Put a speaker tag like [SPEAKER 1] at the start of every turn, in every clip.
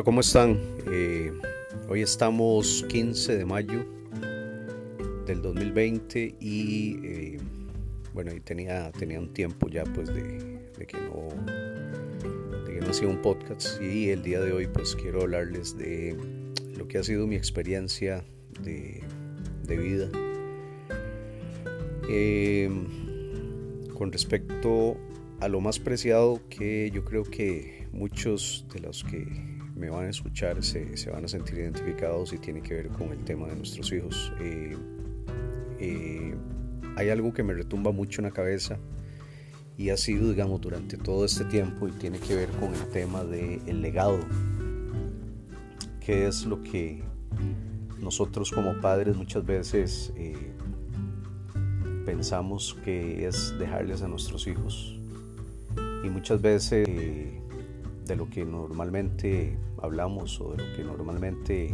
[SPEAKER 1] Hola, ¿cómo están? Eh, hoy estamos 15 de mayo del 2020 y eh, bueno, tenía, tenía un tiempo ya pues de, que no de que no hacía un podcast y el día de hoy pues quiero hablarles de lo que ha sido mi experiencia de, vida eh, con respecto a lo más preciado que yo creo que muchos de los que me van a escuchar se, se van a sentir identificados y tiene que ver con el tema de nuestros hijos. Eh, eh, hay algo que me retumba mucho en la cabeza y ha sido, digamos, durante todo este tiempo y tiene que ver con el tema del legado. ¿Qué es lo que nosotros como padres muchas veces eh, pensamos que es dejarles a nuestros hijos? Y muchas veces de lo que normalmente hablamos o de lo que normalmente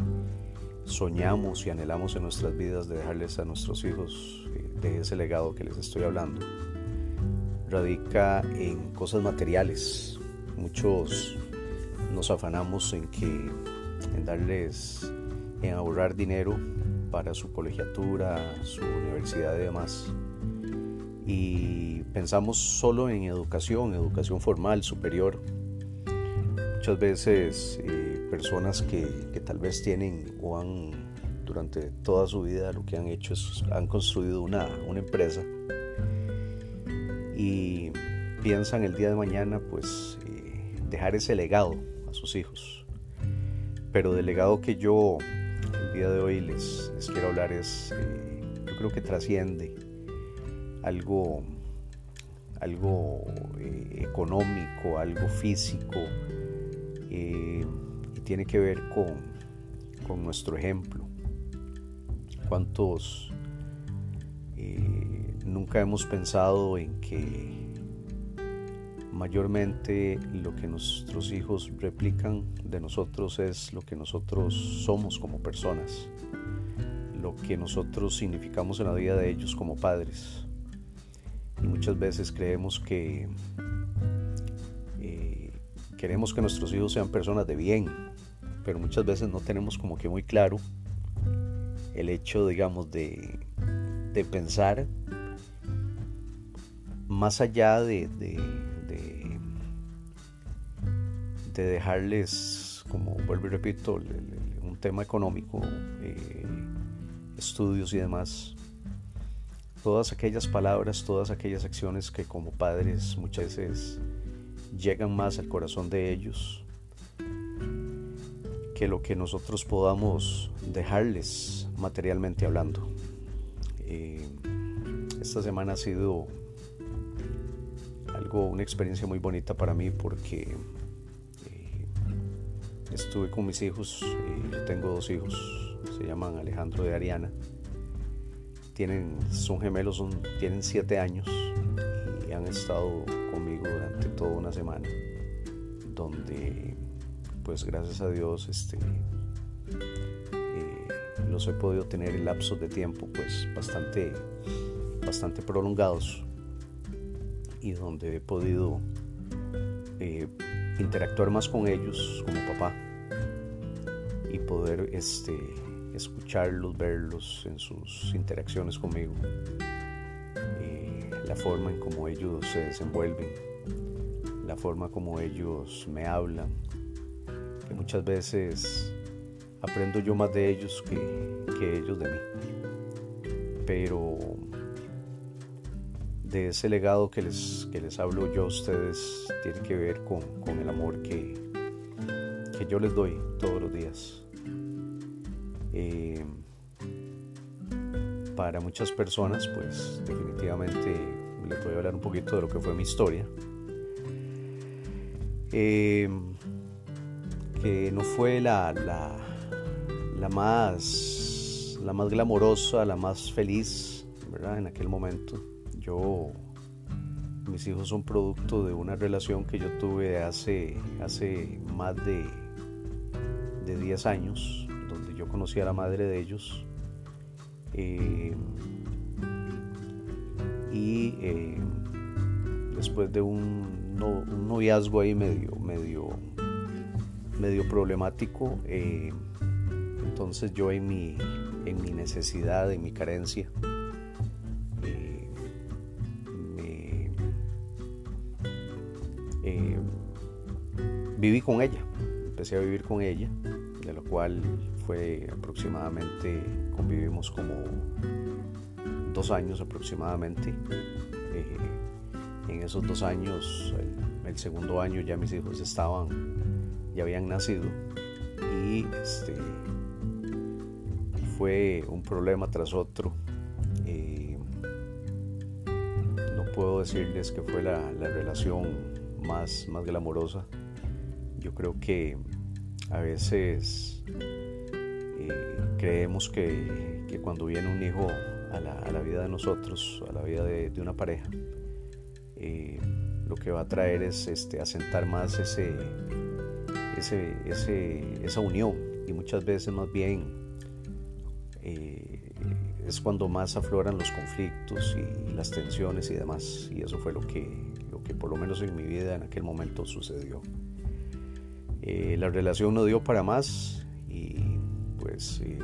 [SPEAKER 1] soñamos y anhelamos en nuestras vidas de dejarles a nuestros hijos eh, de ese legado que les estoy hablando radica en cosas materiales. Muchos nos afanamos en que en darles en ahorrar dinero para su colegiatura, su universidad y demás. Y pensamos solo en educación, educación formal, superior, muchas veces eh, personas que, tal vez tienen o han durante toda su vida lo que han hecho es han construido una, empresa y piensan el día de mañana pues eh, dejar ese legado a sus hijos. Pero del legado que yo el día de hoy les, quiero hablar es eh, yo creo que trasciende algo algo económico algo físico eh, y tiene que ver con, con nuestro ejemplo. ¿Cuántos eh, nunca hemos pensado en que mayormente lo que nuestros hijos replican de nosotros es lo que nosotros somos como personas, lo que nosotros significamos en la vida de ellos como padres? Y muchas veces creemos que queremos que nuestros hijos sean personas de bien, pero muchas veces no tenemos como que muy claro el hecho, digamos, de, pensar más allá de, de, dejarles, como vuelvo y repito, un tema económico, eh, estudios y demás, todas aquellas palabras, todas aquellas acciones que como padres muchas veces llegan más al corazón de ellos que lo que nosotros podamos dejarles materialmente hablando. Eh, esta semana ha sido algo, una experiencia muy bonita para mí porque eh, estuve con mis hijos, eh, yo tengo dos hijos, se llaman Alejandro y Ariana, tienen, son gemelos, tienen siete años y han estado durante toda una semana, donde pues gracias a Dios este, eh, los he podido tener en lapsos de tiempo pues bastante, bastante prolongados y donde he podido eh, interactuar más con ellos como papá y poder este, escucharlos, verlos en sus interacciones conmigo, forma en cómo ellos se desenvuelven, la forma como ellos me hablan, que muchas veces aprendo yo más de ellos que, ellos de mí. Pero de ese legado que les, les hablo yo a ustedes tiene que ver con, el amor que, que, yo les doy todos los días. Eh, para muchas personas, pues definitivamente les voy a hablar un poquito de lo que fue mi historia. Eh, que no fue la, la, más, la más glamorosa, la más feliz, ¿verdad? En aquel momento. Yo, mis hijos son producto de una relación que yo tuve hace, hace más de, de 10 años, donde yo conocí a la madre de ellos. Eh, y eh, después de un, un, noviazgo ahí medio, medio, medio problemático. Eh, entonces yo en mi, en mi necesidad, en mi carencia, eh, viví con ella, empecé a vivir con ella, de lo cual fue aproximadamente, convivimos como dos años aproximadamente. en esos dos años, el, segundo año ya mis hijos estaban, ya habían nacido y este, fue un problema tras otro. Eh, no puedo decirles que fue la, relación más, más glamorosa. Yo creo que a veces eh, creemos que, cuando viene un hijo a la, vida de nosotros, a la vida de, una pareja, lo que va a traer es este, asentar más ese, ese, esa unión y muchas veces más bien eh, es cuando más afloran los conflictos y las tensiones y demás. Y eso fue lo que, lo que por lo menos en mi vida en aquel momento sucedió. Eh, la relación no dio para más y pues eh,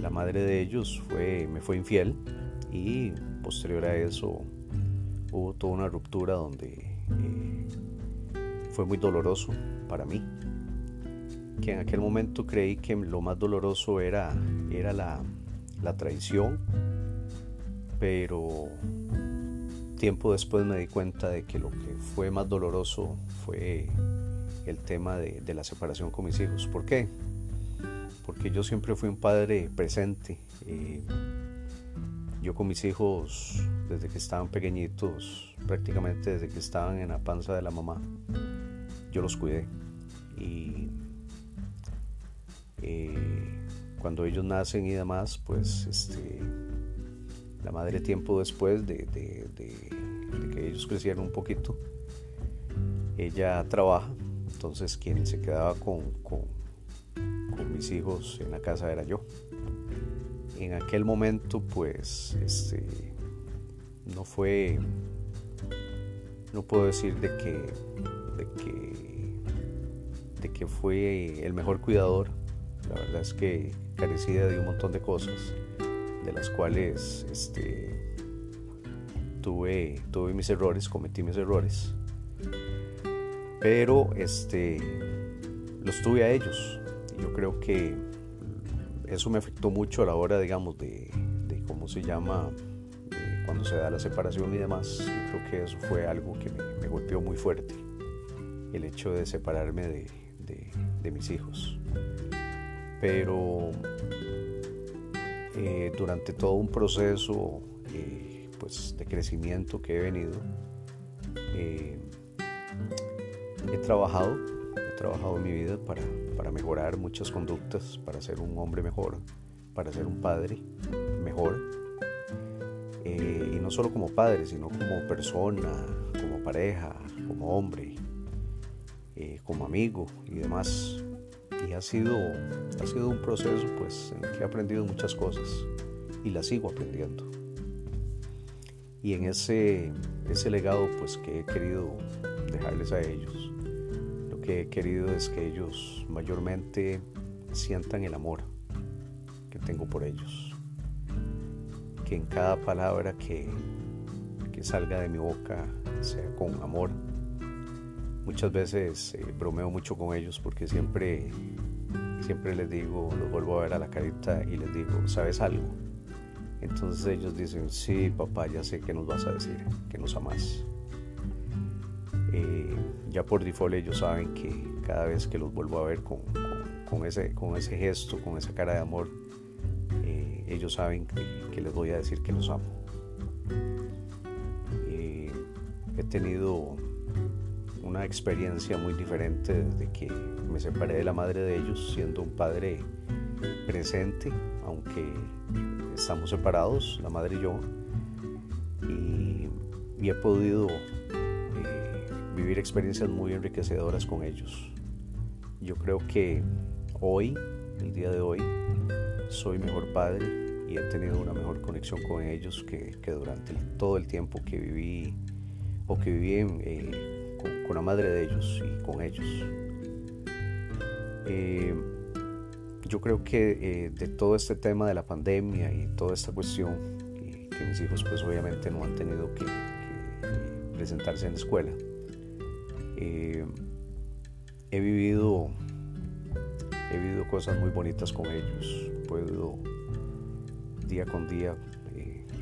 [SPEAKER 1] la madre de ellos fue, me fue infiel y posterior a eso hubo toda una ruptura donde fue muy doloroso para mí que en aquel momento creí que lo más doloroso era, era la, traición, pero tiempo después me di cuenta de que lo que fue más doloroso fue el tema de, la separación con mis hijos. ¿Por qué? Porque yo siempre fui un padre presente. Eh, yo con mis hijos, desde que estaban pequeñitos, prácticamente desde que estaban en la panza de la mamá, yo los cuidé. Y eh, cuando ellos nacen y demás, pues este, la madre tiempo después de, que ellos crecieron un poquito, ella trabaja, entonces quien se quedaba con, con, mis hijos en la casa era yo. En aquel momento pues este, no fue, no puedo decir de que, de que, de que fue el mejor cuidador, la verdad es que carecía de un montón de cosas, de las cuales este, tuve, tuve mis errores, cometí mis errores, pero este, los tuve a ellos. Yo creo que eso me afectó mucho a la hora, digamos, de, cómo se llama, cuando se da la separación y demás. Yo creo que eso fue algo que me, golpeó muy fuerte, el hecho de separarme de, de mis hijos pero eh, durante todo un proceso eh, pues, de crecimiento que he venido, eh, he trabajado, trabajado en mi vida para, para mejorar muchas conductas, para ser un hombre mejor, para ser un padre mejor. y no solo como padre, sino como persona, como pareja, como hombre, como amigo y demás y ha sido, ha sido un proceso pues, en el que he aprendido muchas cosas y las sigo aprendiendo. Y en ese, ese legado pues, que he querido dejarles a ellos, lo que he querido es que ellos mayormente sientan el amor que tengo por ellos. Que en cada palabra que, que salga de mi boca sea con amor muchas veces eh, bromeo mucho con ellos porque siempre, siempre les digo, los vuelvo a ver a la carita y les digo, ¿sabes algo? Entonces ellos dicen, sí, papá, ya sé que nos vas a decir, que nos amas. Eh, ya por default ellos saben que cada vez que los vuelvo a ver con, con, ese, con ese gesto, con esa cara de amor, eh, ellos saben que, les voy a decir que los amo. he tenido una experiencia muy diferente desde que me separé de la madre de ellos, siendo un padre presente, aunque estamos separados, la madre y yo, y, he podido eh, vivir experiencias muy enriquecedoras con ellos. Yo creo que hoy, el día de hoy, soy mejor padre y he tenido una mejor conexión con ellos que, durante todo el tiempo que viví o que viví en, eh, con, la madre de ellos y con ellos. Eh, yo creo que eh, de todo este tema de la pandemia y toda esta cuestión, que mis hijos pues obviamente no han tenido que, presentarse en la escuela, he vivido he vivido cosas muy bonitas con ellos, puedo día con día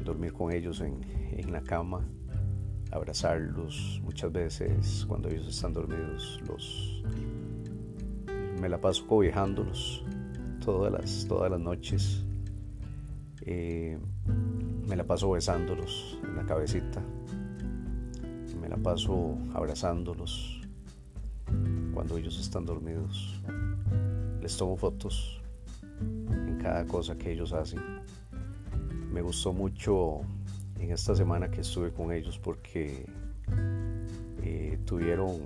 [SPEAKER 1] dormir con ellos en, en la cama, abrazarlos. Muchas veces cuando ellos están dormidos los me la paso cobijándolos todas las, todas las noches. Eh, me la paso besándolos en la cabecita. Me la paso abrazándolos cuando ellos están dormidos. Les tomo fotos en cada cosa que ellos hacen. Me gustó mucho en esta semana que estuve con ellos porque eh, tuvieron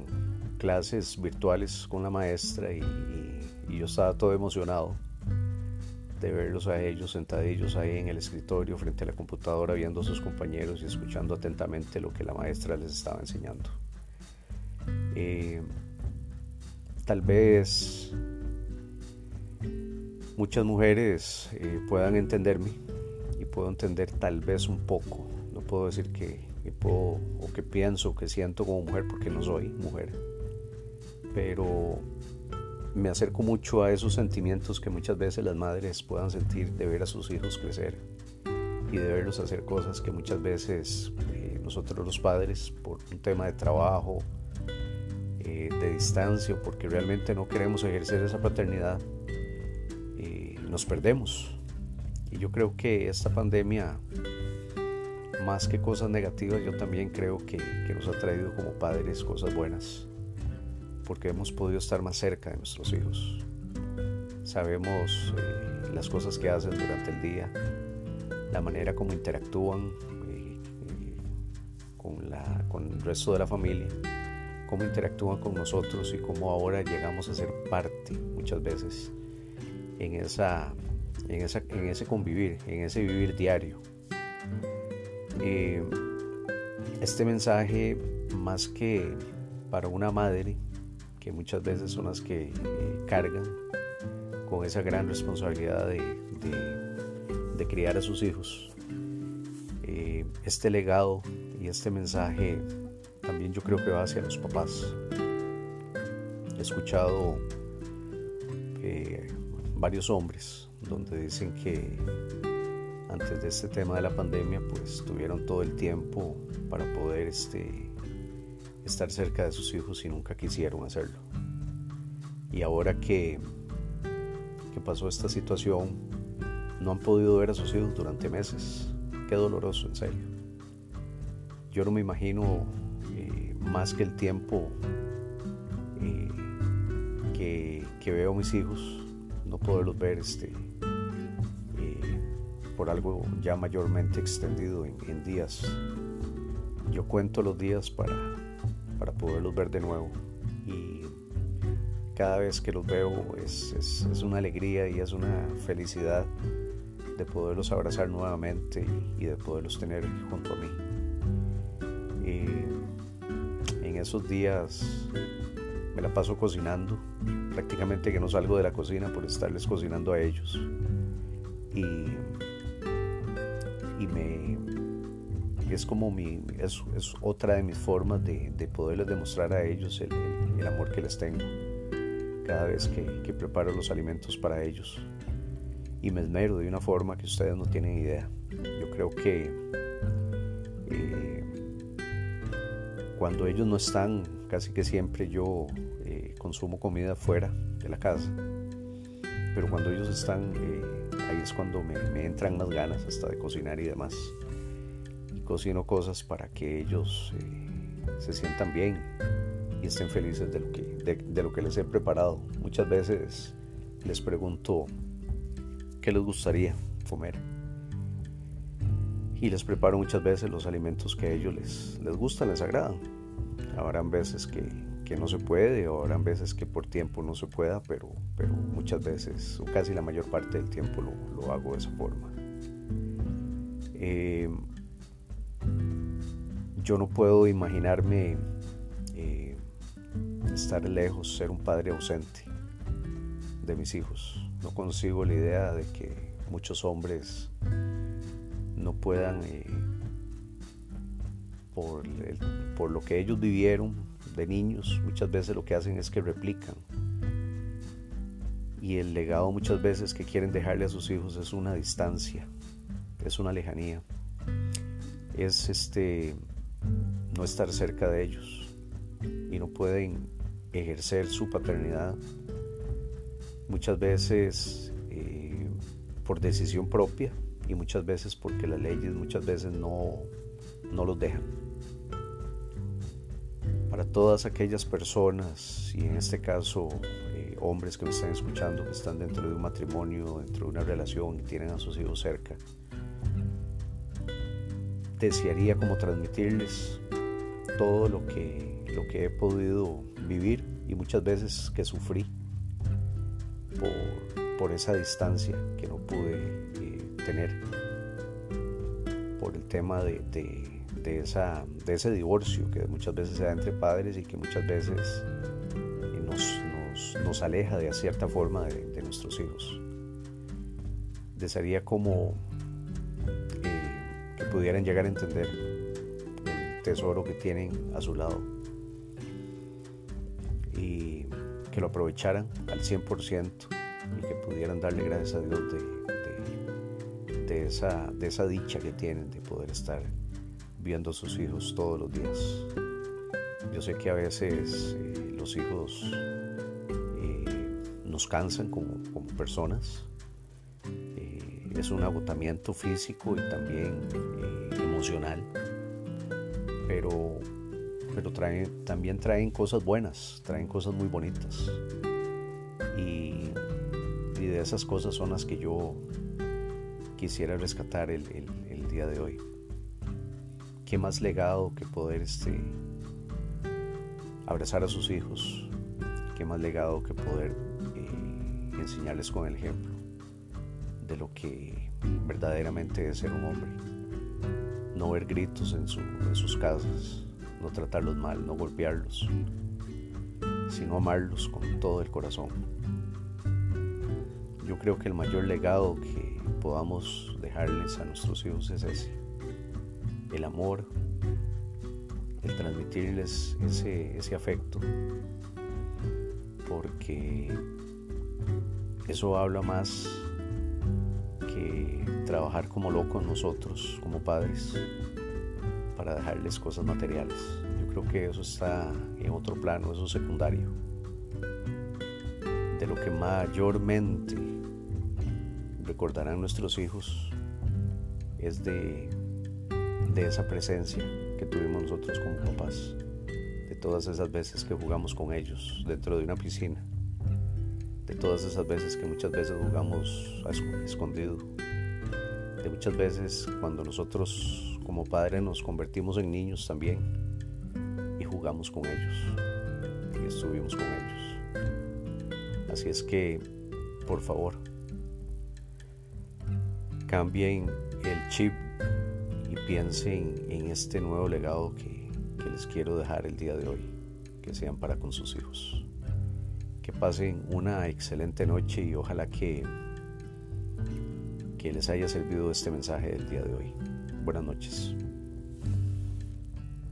[SPEAKER 1] clases virtuales con la maestra y, yo estaba todo emocionado de verlos a ellos sentadillos ahí en el escritorio frente a la computadora viendo a sus compañeros y escuchando atentamente lo que la maestra les estaba enseñando. Eh, tal vez muchas mujeres eh, puedan entenderme puedo entender tal vez un poco. No puedo decir que, puedo o que pienso, que siento como mujer porque no soy mujer. Pero me acerco mucho a esos sentimientos que muchas veces las madres puedan sentir de ver a sus hijos crecer y de verlos hacer cosas que muchas veces eh, nosotros los padres, por un tema de trabajo, eh, de distancia, porque realmente no queremos ejercer esa paternidad, eh, nos perdemos. Y yo creo que esta pandemia, más que cosas negativas, yo también creo que, nos ha traído como padres cosas buenas, porque hemos podido estar más cerca de nuestros hijos. Sabemos eh, las cosas que hacen durante el día, la manera como interactúan eh, eh, con, la, con el resto de la familia, cómo interactúan con nosotros y cómo ahora llegamos a ser parte muchas veces en esa en, ese convivir, en ese vivir diario. Eh, este mensaje, más que para una madre, que muchas veces son las que eh, cargan con esa gran responsabilidad de, criar a sus hijos, eh, este legado y este mensaje también yo creo que va hacia los papás. He escuchado varios hombres donde dicen que antes de este tema de la pandemia pues tuvieron todo el tiempo para poder este, estar cerca de sus hijos y nunca quisieron hacerlo. Y ahora que, que pasó esta situación, no han podido ver a sus hijos durante meses. Qué doloroso, en serio. Yo no me imagino eh, más que el tiempo eh, que, que, veo a mis hijos, no poderlos ver este, por algo ya mayormente extendido en, días. Yo cuento los días para, para poderlos ver de nuevo y cada vez que los veo es, es, una alegría y es una felicidad de poderlos abrazar nuevamente y, de poderlos tener junto a mí. Y en esos días me la paso cocinando, prácticamente que no salgo de la cocina por estarles cocinando a ellos. Y y me es como mi es, es otra de mis formas de, de, poderles demostrar a ellos el, el, amor que les tengo cada vez que, que, preparo los alimentos para ellos. Y me esmero de una forma que ustedes no tienen idea. Yo creo que eh, cuando ellos no están casi que siempre yo eh, consumo comida fuera de la casa. Pero cuando ellos están eh, ahí es cuando me, entran más ganas hasta de cocinar y demás. Cocino cosas para que ellos eh, se sientan bien y estén felices de lo, que, de, lo que les he preparado. Muchas veces les pregunto qué les gustaría comer. Y les preparo muchas veces los alimentos que a ellos les, gustan, les agradan. Habrán veces que, que no se puede o habrán veces que por tiempo no se pueda, pero, pero muchas veces o casi la mayor parte del tiempo lo, hago de esa forma. Eh, yo no puedo imaginarme eh, estar lejos, ser un padre ausente. de mis hijos. No consigo la idea de que muchos hombres no puedan, eh, por, por lo que ellos vivieron de niños, muchas veces lo que hacen es que replican. Y el legado muchas veces que quieren dejarle a sus hijos es una distancia, es una lejanía, es este no estar cerca de ellos y no pueden ejercer su paternidad muchas veces eh, por decisión propia y muchas veces porque las leyes muchas veces no, no los dejan. Para todas aquellas personas, y en este caso eh, hombres que me están escuchando, que están dentro de un matrimonio, dentro de una relación y tienen a sus hijos cerca, desearía como transmitirles todo lo que, lo que he podido vivir y muchas veces que sufrí por, esa distancia que no pude eh, tener, por el tema de, esa, de ese divorcio que muchas veces se da entre padres y que muchas veces eh, nos, aleja de cierta forma de, nuestros hijos. Desearía como pudieran llegar a entender el tesoro que tienen a su lado y que lo aprovecharan al 100% y que pudieran darle gracias a Dios de, de, esa, de esa dicha que tienen de poder estar viendo a sus hijos todos los días. Yo sé que a veces eh, los hijos eh, nos cansan como, como personas. Eh, es un agotamiento físico y también emocional. Pero pero también traen cosas buenas, traen cosas muy bonitas. Y, de esas cosas son las que yo quisiera rescatar el, día de hoy. ¿Qué más legado que poder este, abrazar a sus hijos? ¿Qué más legado que poder eh, enseñarles con el ejemplo de lo que verdaderamente es ser un hombre? No ver gritos en sus casas, no tratarlos mal, no golpearlos, sino amarlos con todo el corazón. Yo creo que el mayor legado que podamos dejarles a nuestros hijos es ese, el amor, el transmitirles ese, ese afecto, porque eso habla más que trabajar como locos nosotros, como padres, para dejarles cosas materiales. Yo creo que eso está en otro plano, eso es secundario. De lo que mayormente recordarán nuestros hijos es de, de esa presencia que tuvimos nosotros como papás, de todas esas veces que jugamos con ellos dentro de una piscina, todas esas veces que muchas veces jugamos escondido, de muchas veces cuando nosotros como padres nos convertimos en niños también y jugamos con ellos y estuvimos con ellos. Así es que, por favor, cambien el chip y piensen en este nuevo legado que, que les quiero dejar el día de hoy, que sean para con sus hijos. Pasen una excelente noche y ojalá que, que les haya servido este mensaje del día de hoy. Buenas noches.